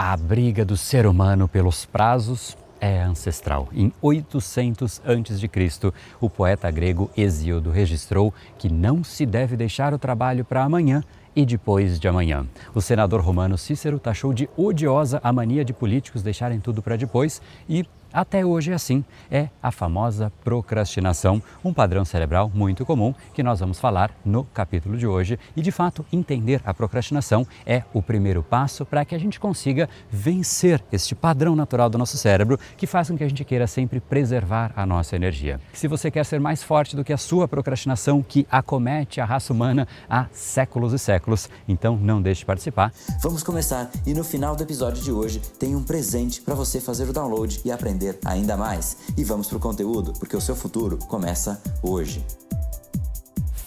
A briga do ser humano pelos prazos é ancestral. Em 800 a.C., o poeta grego Hesíodo registrou que não se deve deixar o trabalho para amanhã e depois de amanhã. O senador romano Cícero taxou de odiosa a mania de políticos deixarem tudo para depois e até hoje é assim, é a famosa procrastinação, um padrão cerebral muito comum que nós vamos falar no capítulo de hoje. E de fato, entender a procrastinação é o primeiro passo para que a gente consiga vencer este padrão natural do nosso cérebro que faz com que a gente queira sempre preservar a nossa energia. Se você quer ser mais forte do que a sua procrastinação que acomete a raça humana há séculos e séculos, então não deixe de participar. Vamos começar e no final do episódio de hoje tem um presente para você fazer o download e aprender aprender ainda mais. E vamos para o conteúdo, porque o seu futuro começa hoje.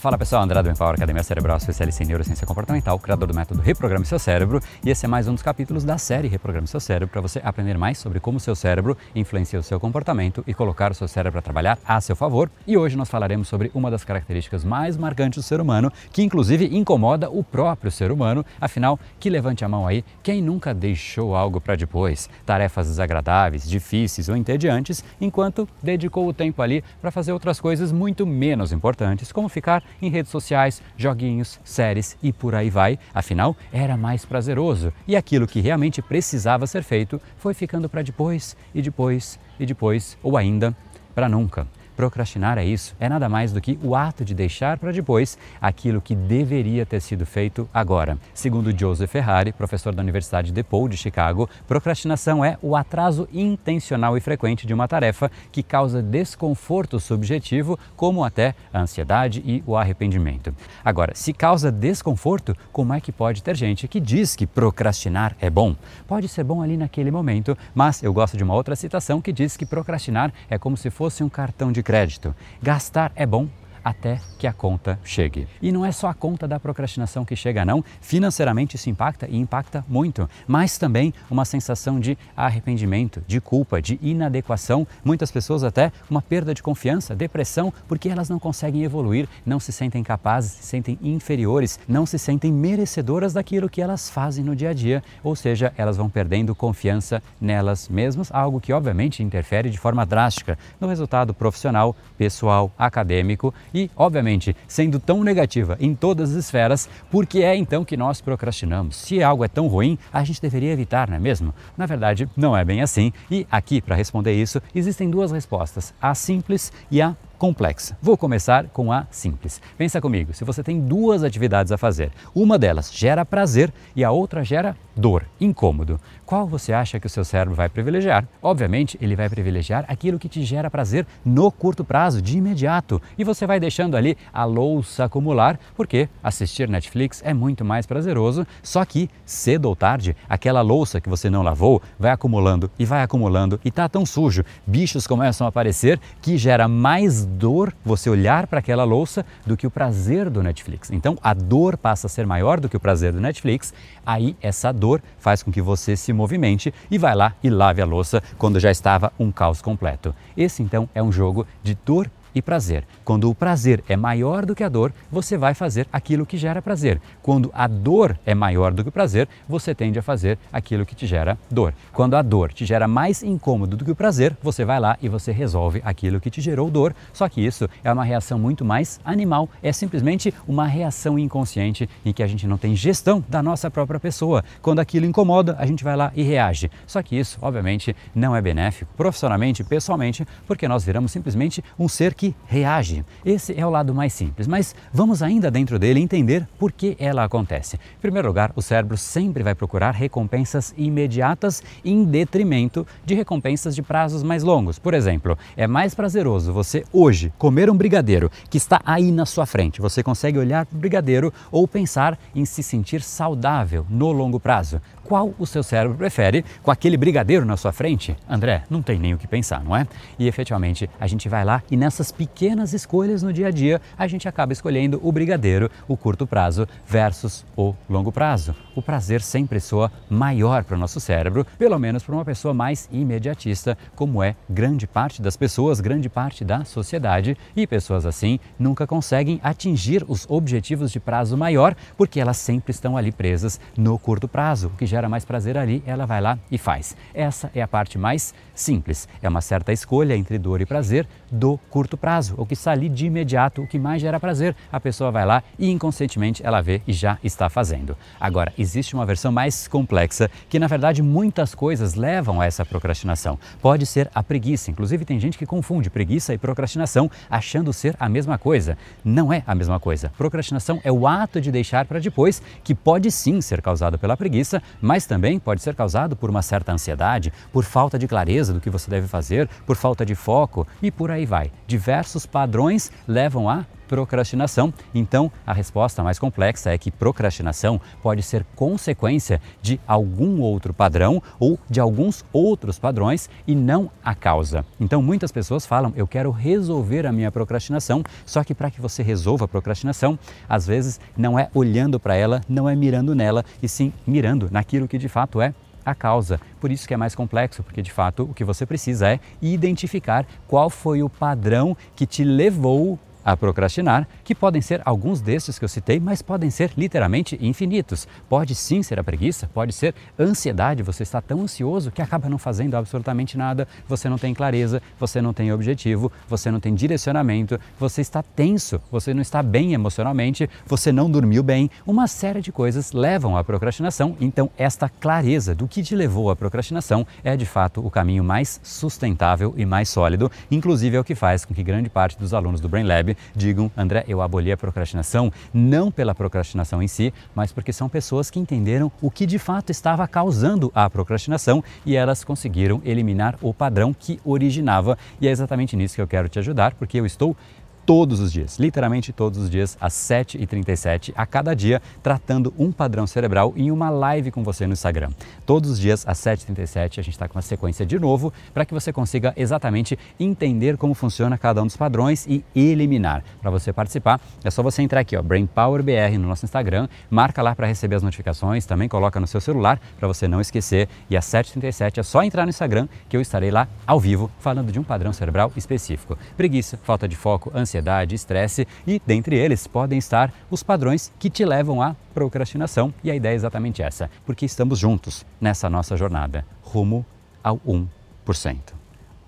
Fala pessoal, André do Empower Academia Cerebral, especialista em neurociência comportamental, criador do método Reprograme Seu Cérebro, e esse é mais um dos capítulos da série Reprograme Seu Cérebro para você aprender mais sobre como o seu cérebro influencia o seu comportamento e colocar o seu cérebro a trabalhar a seu favor. E hoje nós falaremos sobre uma das características mais marcantes do ser humano, que inclusive incomoda o próprio ser humano. Afinal, que levante a mão aí, quem nunca deixou algo para depois, tarefas desagradáveis, difíceis ou entediantes, enquanto dedicou o tempo ali para fazer outras coisas muito menos importantes, como ficar em redes sociais, joguinhos, séries e por aí vai. Afinal, era mais prazeroso e aquilo que realmente precisava ser feito foi ficando para depois e depois e depois ou ainda para nunca. Procrastinar é isso, é nada mais do que o ato de deixar para depois aquilo que deveria ter sido feito agora. Segundo Joseph Ferrari, professor da Universidade DePaul de Chicago, procrastinação é o atraso intencional e frequente de uma tarefa que causa desconforto subjetivo, como até a ansiedade e o arrependimento. Agora, se causa desconforto, como é que pode ter gente que diz que procrastinar é bom? Pode ser bom ali naquele momento, mas eu gosto de uma outra citação que diz que procrastinar é como se fosse um cartão de crédito. Gastar é bom, até que a conta chegue. E não é só a conta da procrastinação que chega, não. Financeiramente isso impacta e impacta muito, mas também uma sensação de arrependimento, de culpa, de inadequação. Muitas pessoas até uma perda de confiança, depressão, porque elas não conseguem evoluir, não se sentem capazes, se sentem inferiores, não se sentem merecedoras daquilo que elas fazem no dia a dia, ou seja, elas vão perdendo confiança nelas mesmas, algo que obviamente interfere de forma drástica no resultado profissional, pessoal, acadêmico e, obviamente, sendo tão negativa em todas as esferas, por que é então que nós procrastinamos? Se algo é tão ruim, a gente deveria evitar, não é mesmo? Na verdade, não é bem assim. E aqui, para responder isso, existem duas respostas: a simples e a complexa. Vou começar com a simples. Pensa comigo, se você tem duas atividades a fazer, uma delas gera prazer e a outra gera dor, incômodo, qual você acha que o seu cérebro vai privilegiar? Obviamente, ele vai privilegiar aquilo que te gera prazer no curto prazo, de imediato, e você vai deixando ali a louça acumular, porque assistir Netflix é muito mais prazeroso, só que cedo ou tarde, aquela louça que você não lavou vai acumulando e vai acumulando e tá tão sujo, bichos começam a aparecer que gera mais dor você olhar para aquela louça do que o prazer do Netflix. Então a dor passa a ser maior do que o prazer do Netflix, aí essa dor faz com que você se movimente e vai lá e lave a louça quando já estava um caos completo. Esse então é um jogo de dor e prazer. Quando o prazer é maior do que a dor, você vai fazer aquilo que gera prazer. Quando a dor é maior do que o prazer, você tende a fazer aquilo que te gera dor. Quando a dor te gera mais incômodo do que o prazer, você vai lá e você resolve aquilo que te gerou dor. Só que isso é uma reação muito mais animal, é simplesmente uma reação inconsciente em que a gente não tem gestão da nossa própria pessoa. Quando aquilo incomoda, a gente vai lá e reage. Só que isso, obviamente, não é benéfico profissionalmente, pessoalmente, porque nós viramos simplesmente um ser que reage. Esse é o lado mais simples, mas vamos ainda dentro dele entender por que ela acontece. Em primeiro lugar, o cérebro sempre vai procurar recompensas imediatas em detrimento de recompensas de prazos mais longos. Por exemplo, é mais prazeroso você hoje comer um brigadeiro que está aí na sua frente. Você consegue olhar para o brigadeiro ou pensar em se sentir saudável no longo prazo qual o seu cérebro prefere com aquele brigadeiro na sua frente? André, não tem nem o que pensar, não é? E efetivamente a gente vai lá e nessas nas pequenas escolhas no dia a dia, a gente acaba escolhendo o brigadeiro, o curto prazo versus o longo prazo. O prazer sempre soa maior para o nosso cérebro, pelo menos para uma pessoa mais imediatista, como é grande parte das pessoas, grande parte da sociedade. E pessoas assim nunca conseguem atingir os objetivos de prazo maior, porque elas sempre estão ali presas no curto prazo. O que gera mais prazer ali, ela vai lá e faz. Essa é a parte mais simples. É uma certa escolha entre dor e prazer do curto prazo. O que está ali de imediato, o que mais gera prazer, a pessoa vai lá e inconscientemente ela vê e já está fazendo. Agora, existe uma versão mais complexa que, na verdade, muitas coisas levam a essa procrastinação. Pode ser a preguiça. Inclusive, tem gente que confunde preguiça e procrastinação achando ser a mesma coisa. Não é a mesma coisa. Procrastinação é o ato de deixar para depois, que pode sim ser causado pela preguiça, mas também pode ser causado por uma certa ansiedade, por falta de clareza do que você deve fazer, por falta de foco e por aí vai. Diversos padrões levam a procrastinação. Então, a resposta mais complexa é que procrastinação pode ser consequência de algum outro padrão ou de alguns outros padrões e não a causa. Então, muitas pessoas falam: "Eu quero resolver a minha procrastinação", só que para que você resolva a procrastinação, às vezes não é olhando para ela, não é mirando nela, e sim mirando naquilo que de fato é a causa. Por isso que é mais complexo, porque de fato o que você precisa é identificar qual foi o padrão que te levou a procrastinar, que podem ser alguns destes que eu citei, mas podem ser literalmente infinitos. Pode sim ser a preguiça, pode ser ansiedade, você está tão ansioso que acaba não fazendo absolutamente nada, você não tem clareza, você não tem objetivo, você não tem direcionamento, você está tenso, você não está bem emocionalmente, você não dormiu bem. Uma série de coisas levam à procrastinação, então esta clareza do que te levou à procrastinação é de fato o caminho mais sustentável e mais sólido, inclusive é o que faz com que grande parte dos alunos do Brain Lab digam, André, eu aboli a procrastinação, não pela procrastinação em si, mas porque são pessoas que entenderam o que de fato estava causando a procrastinação e elas conseguiram eliminar o padrão que originava. E é exatamente nisso que eu quero te ajudar, porque eu estou todos os dias, literalmente todos os dias, às 7h37, a cada dia, tratando um padrão cerebral em uma live com você no Instagram. Todos os dias, às 7h37, a gente está com uma sequência de novo para que você consiga exatamente entender como funciona cada um dos padrões e eliminar. Para você participar, é só você entrar aqui, ó, Brain Power BR no nosso Instagram, marca lá para receber as notificações, também coloca no seu celular para você não esquecer. E às 7h37 é só entrar no Instagram que eu estarei lá ao vivo falando de um padrão cerebral específico. Preguiça, falta de foco, ansiedade ansiedade, estresse e, dentre eles, podem estar os padrões que te levam à procrastinação. E a ideia é exatamente essa, porque estamos juntos nessa nossa jornada rumo ao 1%.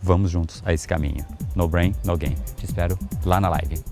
Vamos juntos a esse caminho. No brain, no gain. Te espero lá na live.